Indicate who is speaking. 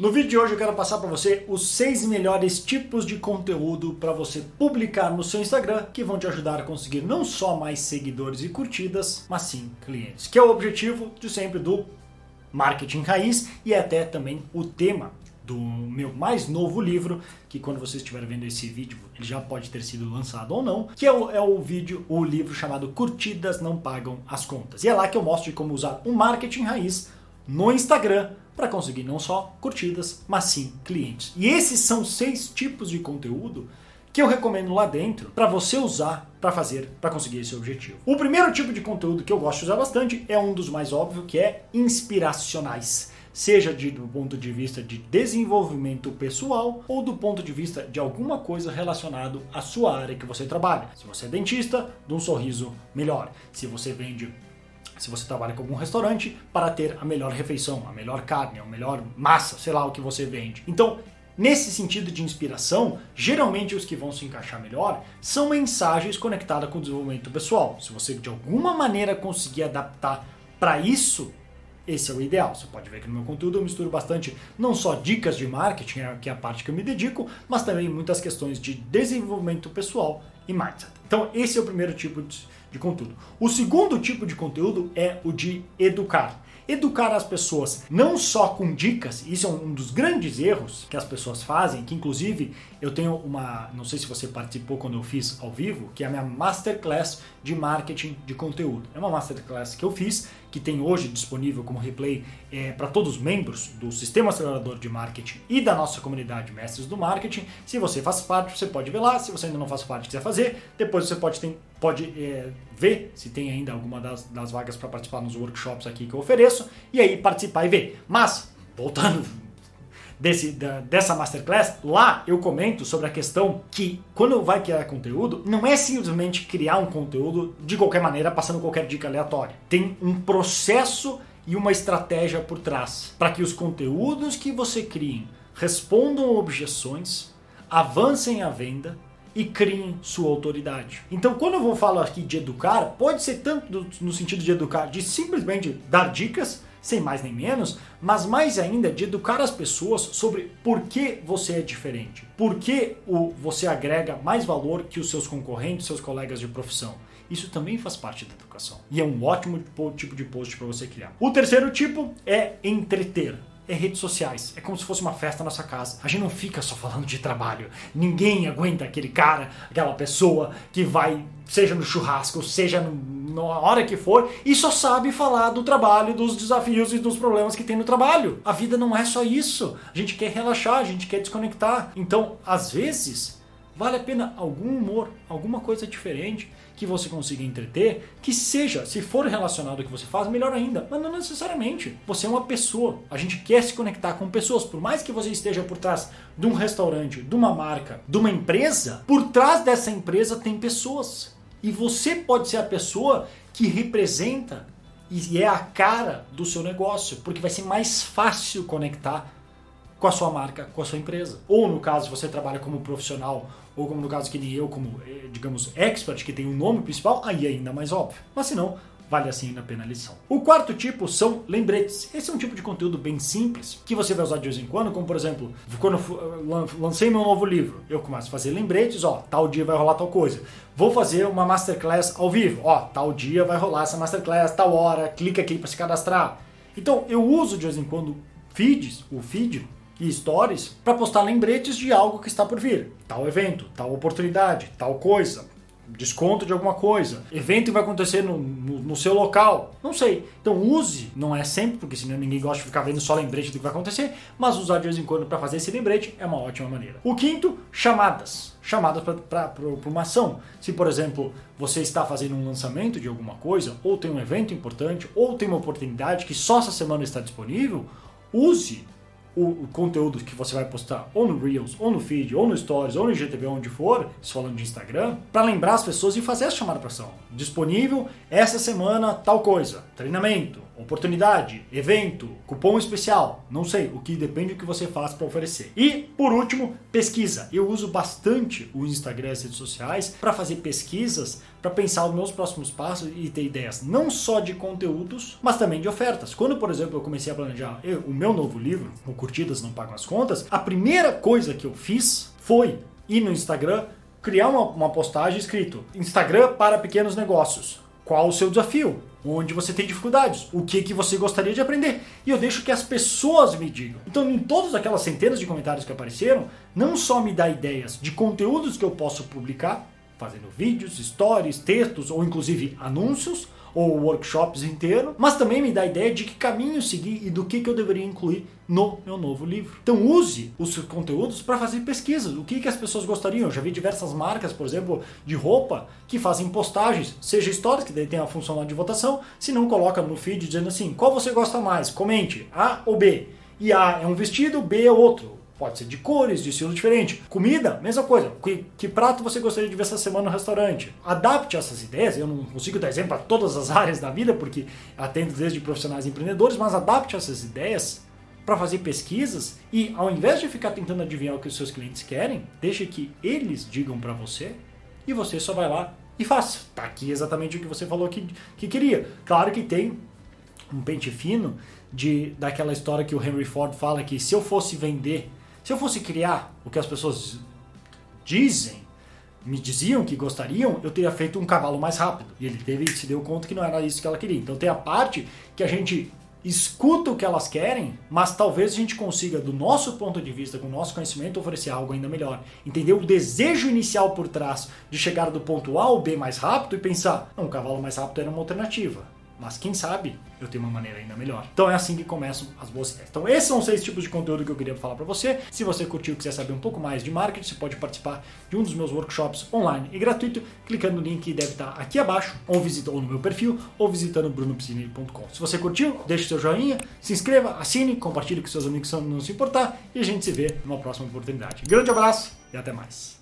Speaker 1: No vídeo de hoje eu quero passar para você os seis melhores tipos de conteúdo para você publicar no seu Instagram que vão te ajudar a conseguir não só mais seguidores e curtidas, mas sim clientes, que é o objetivo de sempre do marketing raiz e até também o tema do meu mais novo livro, que quando você estiver vendo esse vídeo, ele já pode ter sido lançado ou não, que é o, é o vídeo, o livro chamado Curtidas Não Pagam as Contas. E é lá que eu mostro como usar o marketing raiz no Instagram para conseguir não só curtidas, mas sim clientes. E esses são seis tipos de conteúdo que eu recomendo lá dentro para você usar para fazer, para conseguir esse objetivo. O primeiro tipo de conteúdo que eu gosto de usar bastante é um dos mais óbvios, que é inspiracionais seja de, do ponto de vista de desenvolvimento pessoal ou do ponto de vista de alguma coisa relacionado à sua área que você trabalha. Se você é dentista, de um sorriso melhor. Se você vende se você trabalha com algum restaurante, para ter a melhor refeição, a melhor carne, a melhor massa, sei lá o que você vende. Então, nesse sentido de inspiração, geralmente os que vão se encaixar melhor são mensagens conectadas com o desenvolvimento pessoal. Se você de alguma maneira conseguir adaptar para isso, esse é o ideal. Você pode ver que no meu conteúdo eu misturo bastante não só dicas de marketing, que é a parte que eu me dedico, mas também muitas questões de desenvolvimento pessoal e mindset. Então, esse é o primeiro tipo de, de conteúdo. O segundo tipo de conteúdo é o de educar educar as pessoas não só com dicas, isso é um dos grandes erros que as pessoas fazem, que inclusive eu tenho uma, não sei se você participou quando eu fiz ao vivo, que é a minha masterclass de marketing de conteúdo. É uma masterclass que eu fiz, que tem hoje disponível como replay é, para todos os membros do Sistema Acelerador de Marketing e da nossa comunidade Mestres do Marketing. Se você faz parte, você pode ver lá. Se você ainda não faz parte quiser fazer, depois você pode, ter, pode é, ver se tem ainda alguma das, das vagas para participar nos workshops aqui que eu ofereço e aí participar e ver. Mas, voltando desse, da, dessa masterclass, lá eu comento sobre a questão que quando vai criar conteúdo, não é simplesmente criar um conteúdo de qualquer maneira, passando qualquer dica aleatória. Tem um processo e uma estratégia por trás para que os conteúdos que você crie respondam objeções, avancem a venda e criem sua autoridade. Então, quando eu vou falar aqui de educar, pode ser tanto no sentido de educar, de simplesmente dar dicas, sem mais nem menos, mas mais ainda de educar as pessoas sobre por que você é diferente, por que o, você agrega mais valor que os seus concorrentes, seus colegas de profissão. Isso também faz parte da educação. E é um ótimo tipo de post para você criar. O terceiro tipo é entreter é redes sociais. É como se fosse uma festa na sua casa. A gente não fica só falando de trabalho. Ninguém aguenta aquele cara, aquela pessoa que vai, seja no churrasco, seja na hora que for, e só sabe falar do trabalho, dos desafios e dos problemas que tem no trabalho. A vida não é só isso. A gente quer relaxar, a gente quer desconectar. Então, às vezes, Vale a pena algum humor, alguma coisa diferente que você consiga entreter, que seja, se for relacionado ao que você faz, melhor ainda. Mas não necessariamente. Você é uma pessoa. A gente quer se conectar com pessoas. Por mais que você esteja por trás de um restaurante, de uma marca, de uma empresa, por trás dessa empresa tem pessoas. E você pode ser a pessoa que representa e é a cara do seu negócio, porque vai ser mais fácil conectar com a sua marca, com a sua empresa. Ou no caso, você trabalha como profissional, ou como no caso que nem eu, como, eh, digamos, expert, que tem um nome principal, aí é ainda mais óbvio. Mas se não, vale assim ainda a pena a lição. O quarto tipo são lembretes. Esse é um tipo de conteúdo bem simples, que você vai usar de vez em quando, como por exemplo, quando eu lancei meu novo livro, eu começo a fazer lembretes, ó, tal dia vai rolar tal coisa. Vou fazer uma masterclass ao vivo, ó, tal dia vai rolar essa masterclass, tal hora, clica aqui para se cadastrar. Então, eu uso de vez em quando feeds, o feed e stories para postar lembretes de algo que está por vir. Tal evento, tal oportunidade, tal coisa, desconto de alguma coisa, evento que vai acontecer no, no, no, seu local, não sei. Então use, não é sempre, porque senão ninguém gosta de ficar vendo só lembrete do que vai acontecer, mas usar de vez em quando para fazer esse lembrete é uma ótima maneira. O quinto, chamadas. Chamadas para uma ação. Se, por exemplo, você está fazendo um lançamento de alguma coisa, ou tem um evento importante, ou tem uma oportunidade que só essa semana está disponível, use o, conteúdo que você vai postar ou no Reels, ou no feed, ou no Stories, ou no IGTV, onde for, falando de Instagram, para lembrar as pessoas e fazer essa chamada para ação. Disponível essa semana tal coisa, treinamento, oportunidade, evento, cupom especial, não sei, o que depende do que você faz para oferecer. E por último, pesquisa. Eu uso bastante o Instagram e as redes sociais para fazer pesquisas, para pensar os meus próximos passos e ter ideias não só de conteúdos, mas também de ofertas. Quando, por exemplo, eu comecei a planejar o meu novo livro, o Curtidas Não Pagam as Contas, a primeira coisa que eu fiz foi ir no Instagram criar uma, uma postagem escrito Instagram para pequenos negócios. Qual o seu desafio? Onde você tem dificuldades? O que, que você gostaria de aprender? E eu deixo que as pessoas me digam. Então, em todas aquelas centenas de comentários que apareceram, não só me dá ideias de conteúdos que eu posso publicar, fazendo vídeos, stories, textos ou inclusive anúncios, ou workshops inteiro, mas também me dá ideia de que caminho seguir e do que, que eu deveria incluir no meu novo livro. Então use os conteúdos para fazer pesquisas. O que, que as pessoas gostariam? Eu já vi diversas marcas, por exemplo, de roupa, que fazem postagens, seja stories, que daí tem a função lá de votação, se não coloca no feed dizendo assim, qual você gosta mais? Comente, A ou B. E A é um vestido, B é outro. Pode ser de cores, de estilo diferente. Comida, mesma coisa. Que, que, prato você gostaria de ver essa semana no restaurante? Adapte essas ideias. Eu não consigo dar exemplo para todas as áreas da vida, porque atendo desde profissionais empreendedores, mas adapte essas ideias para fazer pesquisas e, ao invés de ficar tentando adivinhar o que os seus clientes querem, deixe que eles digam para você e você só vai lá e faça. Tá aqui exatamente o que você falou que, que queria. Claro que tem um pente fino de daquela história que o Henry Ford fala que se eu fosse vender se eu fosse criar o que as pessoas dizem, me diziam que gostariam, eu teria feito um cavalo mais rápido. E ele teve se deu conta que não era isso que ela queria. Então tem a parte que a gente escuta o que elas querem, mas talvez a gente consiga, do nosso ponto de vista, com o nosso conhecimento, oferecer algo ainda melhor. Entender o desejo inicial por trás de chegar do ponto A ao B mais rápido e pensar, um cavalo mais rápido era uma alternativa. Mas quem sabe eu tenho uma maneira ainda melhor. Então é assim que começam as boas ideias. Então esses são seis tipos de conteúdo que eu queria falar para você. Se você curtiu e quiser saber um pouco mais de marketing, você pode participar de um dos meus workshops online e gratuito, clicando no link que deve estar aqui abaixo, ou, visita, ou no meu perfil, ou visitando brunopiscine.com. Se você curtiu, deixe seu joinha, se inscreva, assine, compartilhe com seus amigos se não se importar e a gente se vê numa próxima oportunidade. Grande abraço e até mais.